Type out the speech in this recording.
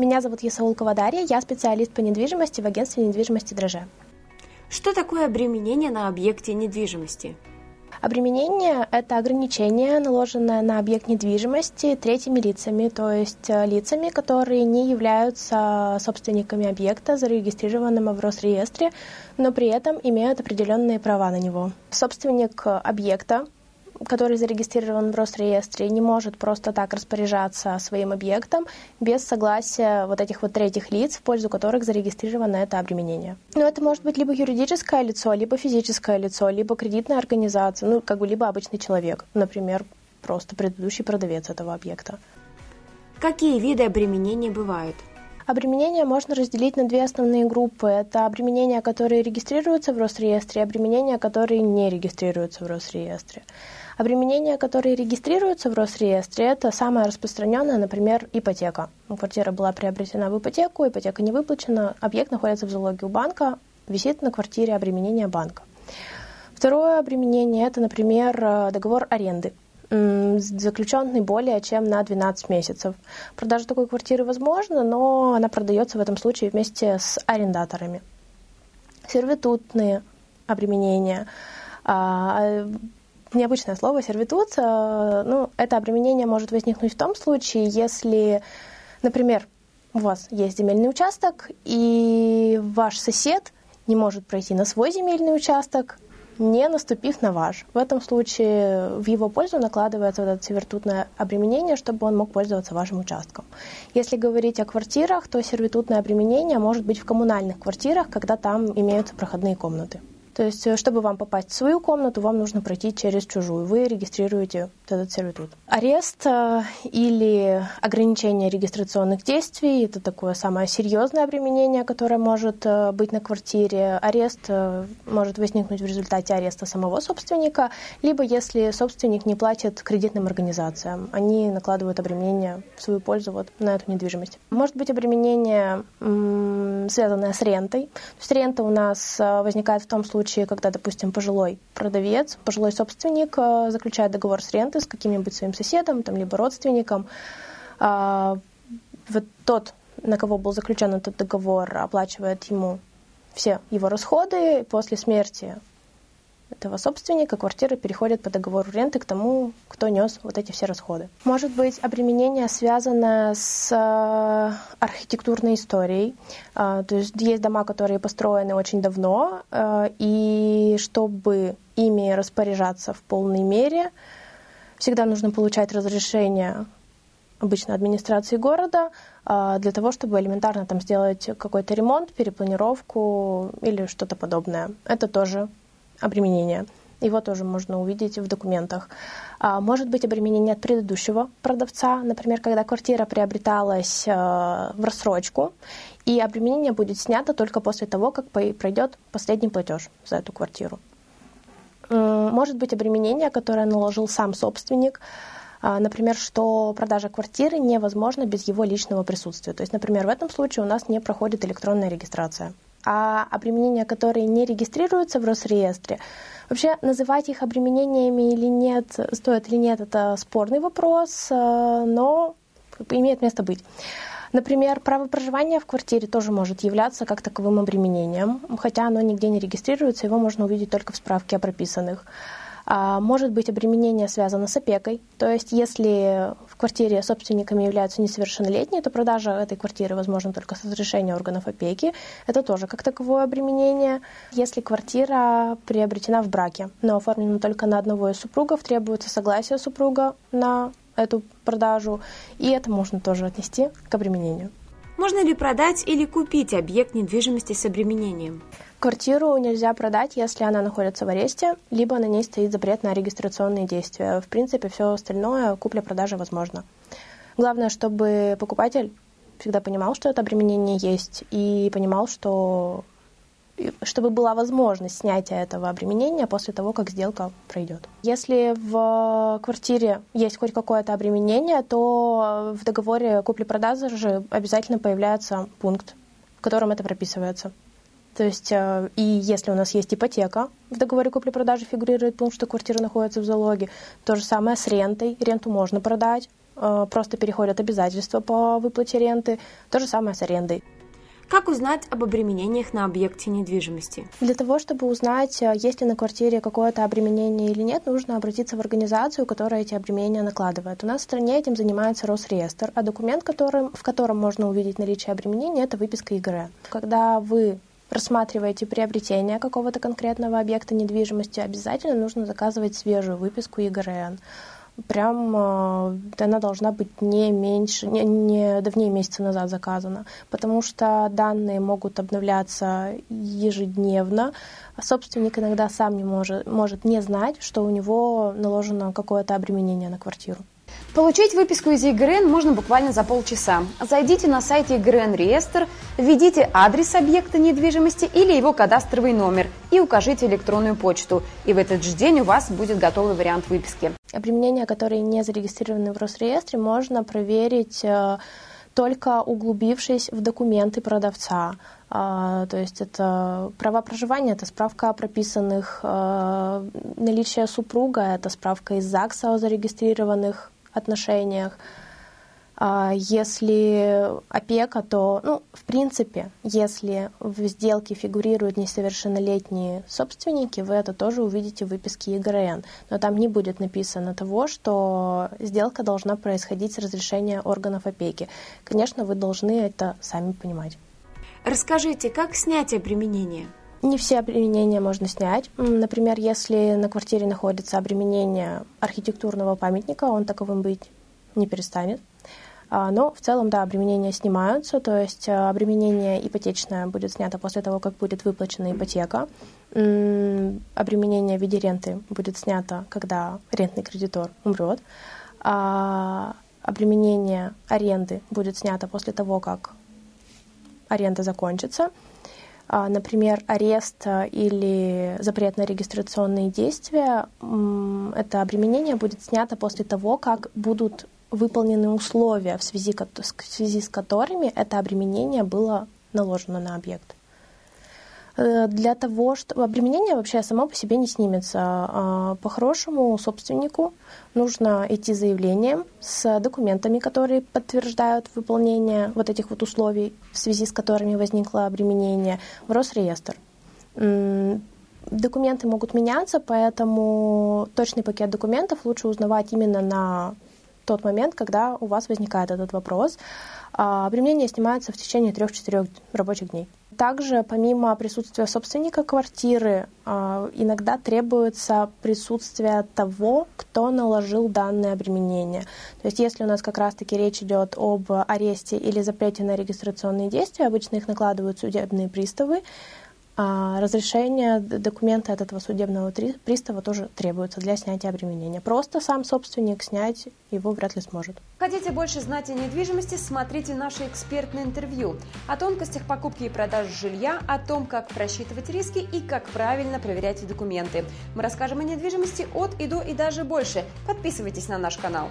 Меня зовут Ясаулкова Дарья, я специалист по недвижимости в агентстве недвижимости «Дроже». Что такое обременение на объекте недвижимости? Обременение – это ограничение, наложенное на объект недвижимости третьими лицами, то есть э, лицами, которые не являются собственниками объекта, зарегистрированного в Росреестре, но при этом имеют определенные права на него. Собственник объекта который зарегистрирован в Росреестре, не может просто так распоряжаться своим объектом без согласия вот этих вот третьих лиц, в пользу которых зарегистрировано это обременение. Но это может быть либо юридическое лицо, либо физическое лицо, либо кредитная организация, ну, как бы либо обычный человек, например, просто предыдущий продавец этого объекта. Какие виды обременения бывают? Обременения можно разделить на две основные группы. Это обременения, которые регистрируются в Росреестре, и обременения, которые не регистрируются в Росреестре. Обременения, которые регистрируются в Росреестре, это самое распространенное, например, ипотека. Квартира была приобретена в ипотеку, ипотека не выплачена, объект находится в залоге у банка, висит на квартире обременение банка. Второе обременение – это, например, договор аренды заключенный более чем на 12 месяцев. Продажа такой квартиры возможна, но она продается в этом случае вместе с арендаторами. Сервитутные обременения. А, необычное слово сервитут. Ну, это обременение может возникнуть в том случае, если, например, у вас есть земельный участок, и ваш сосед не может пройти на свой земельный участок, не наступив на ваш. В этом случае в его пользу накладывается вот это сервитутное обременение, чтобы он мог пользоваться вашим участком. Если говорить о квартирах, то сервитутное обременение может быть в коммунальных квартирах, когда там имеются проходные комнаты. То есть, э, чтобы вам попасть в свою комнату, вам нужно пройти через чужую. Вы регистрируете этот сервитут. Арест э, или ограничение регистрационных действий – это такое самое серьезное обременение, которое может э, быть на квартире. Арест может возникнуть в результате ареста самого собственника, либо если собственник не платит кредитным организациям. Они накладывают обременение в свою пользу вот на эту недвижимость. Может быть обременение, связанное с рентой. То есть рента у нас возникает в том случае, случае, когда, допустим, пожилой продавец, пожилой собственник э, заключает договор с рентой с каким-нибудь своим соседом, там, либо родственником, а, вот тот, на кого был заключен этот договор, оплачивает ему все его расходы. После смерти этого собственника квартира переходит по договору ренты к тому, кто нес вот эти все расходы. Может быть обременение, связанное с э, архитектурной историей. Э, то есть есть дома, которые построены очень давно, э, и чтобы ими распоряжаться в полной мере, всегда нужно получать разрешение обычно администрации города для того, чтобы элементарно там сделать какой-то ремонт, перепланировку или что-то подобное. Это тоже обременение. Его тоже можно увидеть в документах. А, может быть обременение от предыдущего продавца, например, когда квартира приобреталась э, в рассрочку, и обременение будет снято только после того, как пройдет последний платеж за эту квартиру. Может быть обременение, которое наложил сам собственник, а, например, что продажа квартиры невозможна без его личного присутствия. То есть, например, в этом случае у нас не проходит электронная регистрация а обременения, которые не регистрируются в Росреестре, вообще называть их обременениями или нет, стоит или нет, это спорный вопрос, э, но имеет место быть. Например, право проживания в квартире тоже может являться как таковым обременением, хотя оно нигде не регистрируется, его можно увидеть только в справке о прописанных. А, может быть обременение связано с опекой, то есть если в квартире собственниками являются несовершеннолетние, то продажа этой квартиры возможна только с разрешения органов опеки. Это тоже как таковое обременение. Если квартира приобретена в браке, но оформлена только на одного из супругов, требуется согласие супруга на эту продажу, и это можно тоже отнести к обременению. Можно ли продать или купить объект недвижимости с обременением? Квартиру нельзя продать, если она находится в аресте, либо на ней стоит запрет на регистрационные действия. В принципе, все остальное купля-продажа возможно. Главное, чтобы покупатель всегда понимал, что это обременение есть, и понимал, что чтобы была возможность снятия этого обременения после того, как сделка пройдет. Если в квартире есть хоть какое-то обременение, то в договоре купли-продажи обязательно появляется пункт, в котором это прописывается. То есть, э, и если у нас есть ипотека, в договоре купли-продажи фигурирует пункт, что квартира находится в залоге, то же самое с рентой. Ренту можно продать, э, просто переходят обязательства по выплате ренты. То же самое с арендой. Как узнать об обременениях на объекте недвижимости? Для того, чтобы узнать, э, есть ли на квартире какое-то обременение или нет, нужно обратиться в организацию, которая эти обременения накладывает. У нас в стране этим занимается Росреестр, а документ, которым, в котором можно увидеть наличие обременения, это выписка ИГР. Когда вы рассматриваете приобретение какого-то конкретного объекта недвижимости, обязательно нужно заказывать свежую выписку ЕГРН прям э, она должна быть не меньше, не, не давнее месяца назад заказана, потому что данные могут обновляться ежедневно. Собственник иногда сам не может, может не знать, что у него наложено какое-то обременение на квартиру. Получить выписку из ЕГРН можно буквально за полчаса. Зайдите на сайт ЕГРН Реестр, введите адрес объекта недвижимости или его кадастровый номер и укажите электронную почту. И в этот же день у вас будет готовый вариант выписки. Обременения, которые не зарегистрированы в Росреестре, можно проверить э, только углубившись в документы продавца. А, то есть это права проживания, это справка о прописанных, э, наличие супруга, это справка из ЗАГСа о зарегистрированных отношениях. А если опека, то, ну, в принципе, если в сделке фигурируют несовершеннолетние собственники, вы это тоже увидите в выписке ЕГРН. Но там не будет написано того, что сделка должна происходить с разрешения органов опеки. Конечно, вы должны это сами понимать. Расскажите, как снять обременение? Не все обременения можно снять. Например, если на квартире находится обременение архитектурного памятника, он таковым быть не перестанет. А, но в целом, да, обременения снимаются, то есть а, обременение ипотечное будет снято после того, как будет выплачена ипотека. Обременение в виде ренты будет снято, когда рентный кредитор умрет. А обременение аренды будет снято после того, как аренда закончится. А, например, арест или запрет на регистрационные действия, это обременение будет снято после того, как будут выполнены условия, в связи, в связи с которыми это обременение было наложено на объект. Э, для того, что обременение вообще само по себе не снимется. А, по-хорошему собственнику нужно идти заявлением с документами, которые подтверждают выполнение вот этих вот условий, в связи с которыми возникло обременение, в Росреестр. Документы могут меняться, поэтому точный пакет документов лучше узнавать именно на тот момент, когда у вас возникает этот вопрос. А, обременение снимается в течение 3-4 рабочих дней. Также, помимо присутствия собственника квартиры, а, иногда требуется присутствие того, кто наложил данное обременение. То есть, если у нас как раз-таки речь идет об аресте или запрете на регистрационные действия, обычно их накладывают судебные приставы, а разрешение документа от этого судебного пристава тоже требуется для снятия обременения. Просто сам собственник снять его вряд ли сможет. Хотите больше знать о недвижимости, смотрите наше экспертное интервью о тонкостях покупки и продажи жилья, о том, как просчитывать риски и как правильно проверять документы. Мы расскажем о недвижимости от и до и даже больше. Подписывайтесь на наш канал.